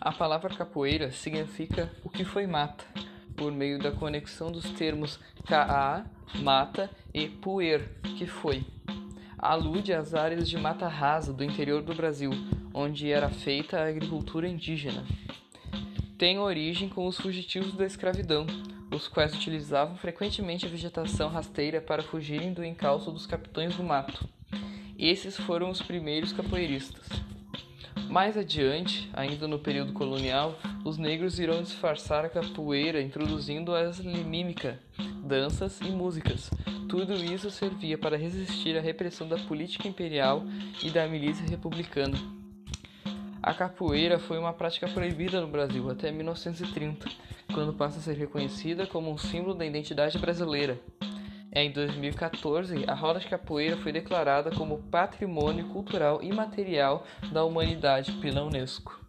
A palavra capoeira significa o que foi mata, por meio da conexão dos termos caá, mata, e puer, que foi. Alude às áreas de mata rasa do interior do Brasil, onde era feita a agricultura indígena. Tem origem com os fugitivos da escravidão, os quais utilizavam frequentemente a vegetação rasteira para fugirem do encalço dos capitães do mato. Esses foram os primeiros capoeiristas. Mais adiante, ainda no período colonial, os negros irão disfarçar a capoeira introduzindo as mímica, danças e músicas. Tudo isso servia para resistir à repressão da política imperial e da milícia republicana. A capoeira foi uma prática proibida no Brasil até 1930, quando passa a ser reconhecida como um símbolo da identidade brasileira. Em 2014, a roda de capoeira foi declarada como Patrimônio Cultural Imaterial da Humanidade pela Unesco.